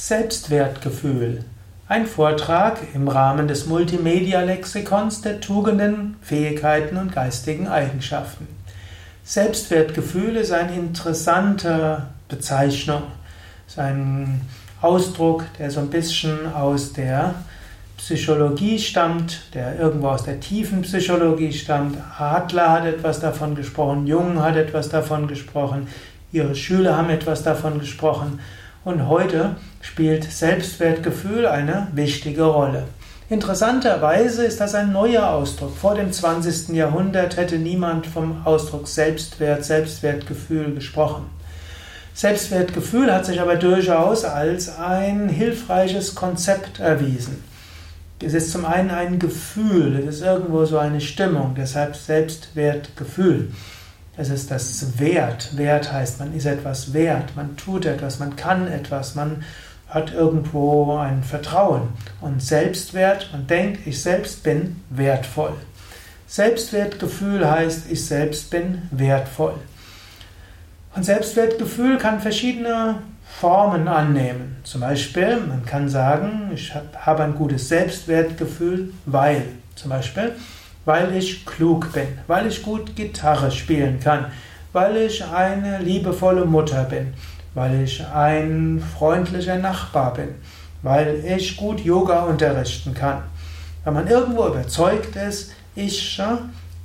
Selbstwertgefühl. Ein Vortrag im Rahmen des Multimedia-Lexikons der Tugenden, Fähigkeiten und geistigen Eigenschaften. Selbstwertgefühl ist eine interessante Bezeichnung. Ist ein Ausdruck, der so ein bisschen aus der Psychologie stammt, der irgendwo aus der tiefen Psychologie stammt. Adler hat etwas davon gesprochen, Jung hat etwas davon gesprochen, ihre Schüler haben etwas davon gesprochen. Und heute spielt Selbstwertgefühl eine wichtige Rolle. Interessanterweise ist das ein neuer Ausdruck. Vor dem 20. Jahrhundert hätte niemand vom Ausdruck Selbstwert, Selbstwertgefühl gesprochen. Selbstwertgefühl hat sich aber durchaus als ein hilfreiches Konzept erwiesen. Es ist zum einen ein Gefühl, es ist irgendwo so eine Stimmung, deshalb Selbstwertgefühl. Es ist das Wert. Wert heißt, man ist etwas wert, man tut etwas, man kann etwas, man hat irgendwo ein Vertrauen. Und Selbstwert, man denkt, ich selbst bin wertvoll. Selbstwertgefühl heißt, ich selbst bin wertvoll. Und Selbstwertgefühl kann verschiedene Formen annehmen. Zum Beispiel, man kann sagen, ich habe ein gutes Selbstwertgefühl, weil. Zum Beispiel, weil ich klug bin, weil ich gut Gitarre spielen kann, weil ich eine liebevolle Mutter bin, weil ich ein freundlicher Nachbar bin, weil ich gut Yoga unterrichten kann. Wenn man irgendwo überzeugt ist, ich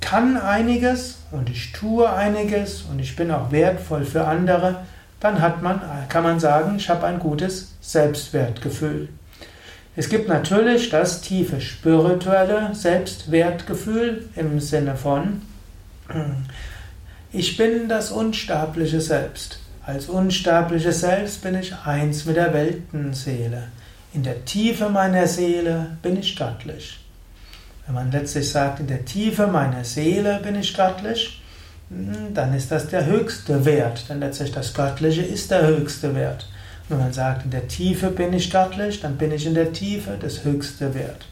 kann einiges und ich tue einiges und ich bin auch wertvoll für andere, dann hat man, kann man sagen, ich habe ein gutes Selbstwertgefühl. Es gibt natürlich das tiefe spirituelle Selbstwertgefühl im Sinne von, ich bin das unsterbliche Selbst. Als unsterbliches Selbst bin ich eins mit der Weltenseele. In der Tiefe meiner Seele bin ich göttlich. Wenn man letztlich sagt, in der Tiefe meiner Seele bin ich göttlich, hm, dann ist das der höchste Wert, denn letztlich das Göttliche ist der höchste Wert. Wenn man sagt, in der Tiefe bin ich göttlich, dann bin ich in der Tiefe das höchste Wert.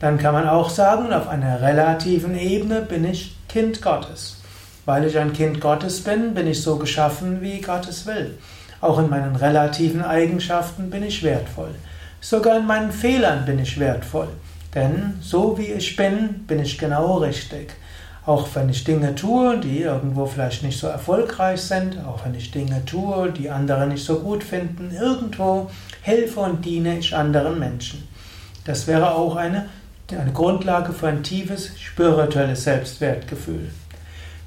Dann kann man auch sagen, auf einer relativen Ebene bin ich Kind Gottes. Weil ich ein Kind Gottes bin, bin ich so geschaffen, wie Gottes will. Auch in meinen relativen Eigenschaften bin ich wertvoll. Sogar in meinen Fehlern bin ich wertvoll. Denn so wie ich bin, bin ich genau richtig. Auch wenn ich Dinge tue, die irgendwo vielleicht nicht so erfolgreich sind, auch wenn ich Dinge tue, die andere nicht so gut finden, irgendwo helfe und diene ich anderen Menschen. Das wäre auch eine, eine Grundlage für ein tiefes spirituelles Selbstwertgefühl.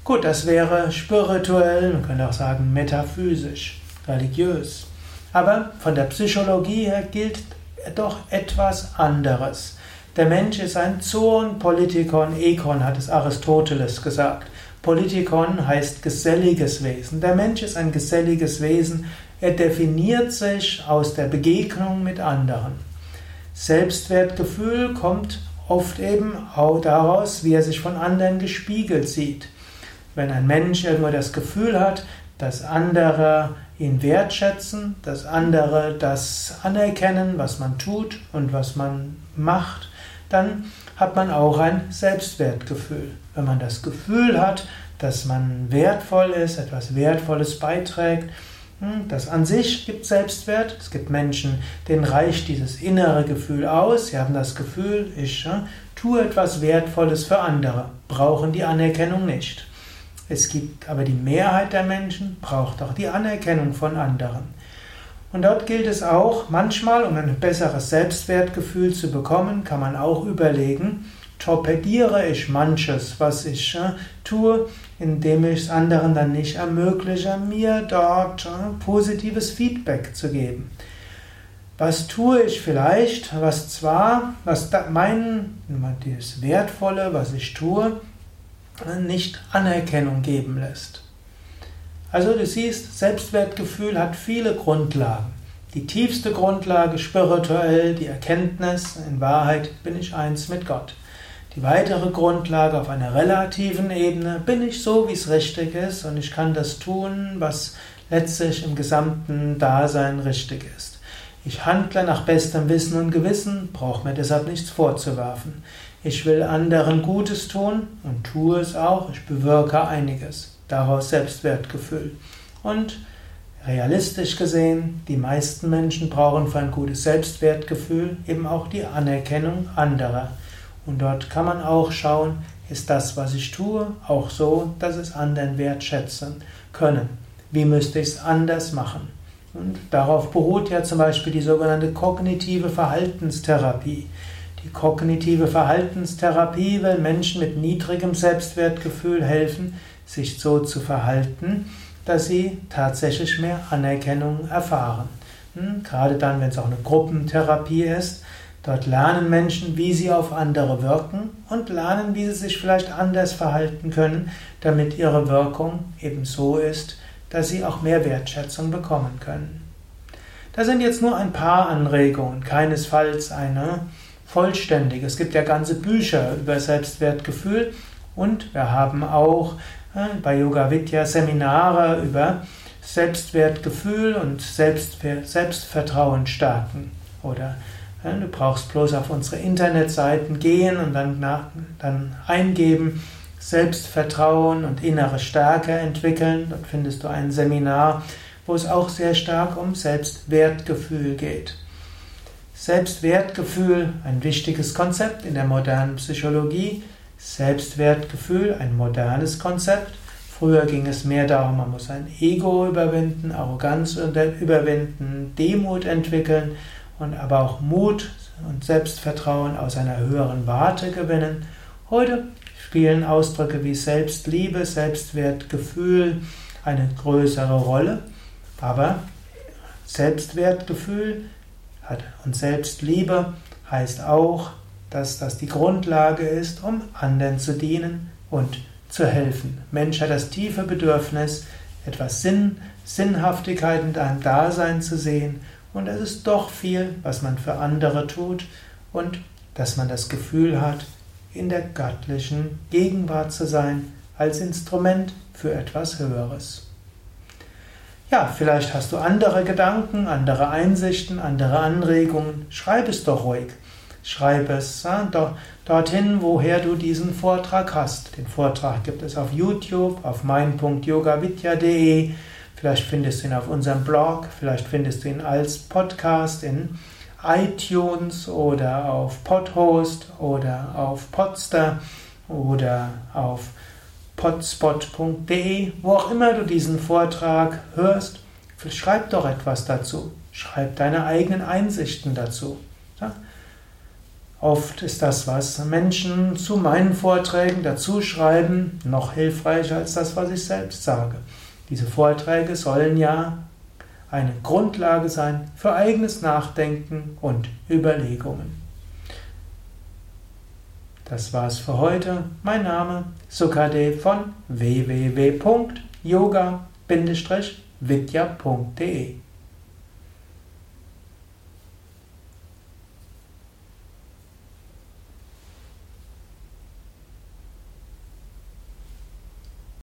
Gut, das wäre spirituell, man könnte auch sagen metaphysisch, religiös. Aber von der Psychologie her gilt doch etwas anderes. Der Mensch ist ein Zoon, Politikon, Ekon, hat es Aristoteles gesagt. Politikon heißt geselliges Wesen. Der Mensch ist ein geselliges Wesen. Er definiert sich aus der Begegnung mit anderen. Selbstwertgefühl kommt oft eben auch daraus, wie er sich von anderen gespiegelt sieht. Wenn ein Mensch irgendwo das Gefühl hat, dass andere ihn wertschätzen, dass andere das anerkennen, was man tut und was man macht, dann hat man auch ein Selbstwertgefühl. Wenn man das Gefühl hat, dass man wertvoll ist, etwas Wertvolles beiträgt, hm, das an sich gibt Selbstwert. Es gibt Menschen, denen reicht dieses innere Gefühl aus. Sie haben das Gefühl, ich tue etwas Wertvolles für andere, brauchen die Anerkennung nicht. Es gibt aber die Mehrheit der Menschen, braucht auch die Anerkennung von anderen. Und dort gilt es auch, manchmal, um ein besseres Selbstwertgefühl zu bekommen, kann man auch überlegen, torpediere ich manches, was ich äh, tue, indem ich es anderen dann nicht ermögliche, mir dort äh, positives Feedback zu geben. Was tue ich vielleicht, was zwar, was da, mein, das Wertvolle, was ich tue, nicht Anerkennung geben lässt. Also du siehst, Selbstwertgefühl hat viele Grundlagen. Die tiefste Grundlage spirituell, die Erkenntnis, in Wahrheit bin ich eins mit Gott. Die weitere Grundlage auf einer relativen Ebene, bin ich so, wie es richtig ist und ich kann das tun, was letztlich im gesamten Dasein richtig ist. Ich handle nach bestem Wissen und Gewissen, brauche mir deshalb nichts vorzuwerfen. Ich will anderen Gutes tun und tue es auch, ich bewirke einiges daraus Selbstwertgefühl. Und Realistisch gesehen, die meisten Menschen brauchen für ein gutes Selbstwertgefühl eben auch die Anerkennung anderer. Und dort kann man auch schauen, ist das, was ich tue, auch so, dass es anderen wertschätzen können. Wie müsste ich es anders machen? Und darauf beruht ja zum Beispiel die sogenannte kognitive Verhaltenstherapie. Die kognitive Verhaltenstherapie will Menschen mit niedrigem Selbstwertgefühl helfen, sich so zu verhalten, dass sie tatsächlich mehr Anerkennung erfahren. Hm, gerade dann, wenn es auch eine Gruppentherapie ist, dort lernen Menschen, wie sie auf andere wirken und lernen, wie sie sich vielleicht anders verhalten können, damit ihre Wirkung eben so ist, dass sie auch mehr Wertschätzung bekommen können. Das sind jetzt nur ein paar Anregungen, keinesfalls eine vollständige. Es gibt ja ganze Bücher über Selbstwertgefühl und wir haben auch bei Yoga Vidya Seminare über Selbstwertgefühl und Selbstvertrauen stärken. Oder du brauchst bloß auf unsere Internetseiten gehen und dann, nach, dann eingeben, Selbstvertrauen und innere Stärke entwickeln. Dort findest du ein Seminar, wo es auch sehr stark um Selbstwertgefühl geht. Selbstwertgefühl, ein wichtiges Konzept in der modernen Psychologie. Selbstwertgefühl, ein modernes Konzept. Früher ging es mehr darum, man muss ein Ego überwinden, Arroganz überwinden, Demut entwickeln und aber auch Mut und Selbstvertrauen aus einer höheren Warte gewinnen. Heute spielen Ausdrücke wie Selbstliebe, Selbstwertgefühl eine größere Rolle, aber Selbstwertgefühl und Selbstliebe heißt auch, dass das die Grundlage ist, um anderen zu dienen und zu helfen. Mensch hat das tiefe Bedürfnis, etwas Sinn, Sinnhaftigkeit in deinem Dasein zu sehen und es ist doch viel, was man für andere tut und dass man das Gefühl hat, in der göttlichen Gegenwart zu sein, als Instrument für etwas Höheres. Ja, vielleicht hast du andere Gedanken, andere Einsichten, andere Anregungen. Schreib es doch ruhig. Schreib es ja, dorthin, woher du diesen Vortrag hast. Den Vortrag gibt es auf YouTube, auf mein.yogavidya.de. Vielleicht findest du ihn auf unserem Blog, vielleicht findest du ihn als Podcast in iTunes oder auf Podhost oder auf Podster oder auf podspot.de, wo auch immer du diesen Vortrag hörst, schreib doch etwas dazu. Schreib deine eigenen Einsichten dazu. Ja? Oft ist das, was Menschen zu meinen Vorträgen dazu schreiben, noch hilfreicher als das, was ich selbst sage. Diese Vorträge sollen ja eine Grundlage sein für eigenes Nachdenken und Überlegungen. Das war's für heute. Mein Name Sukade von www.yoga-vidya.de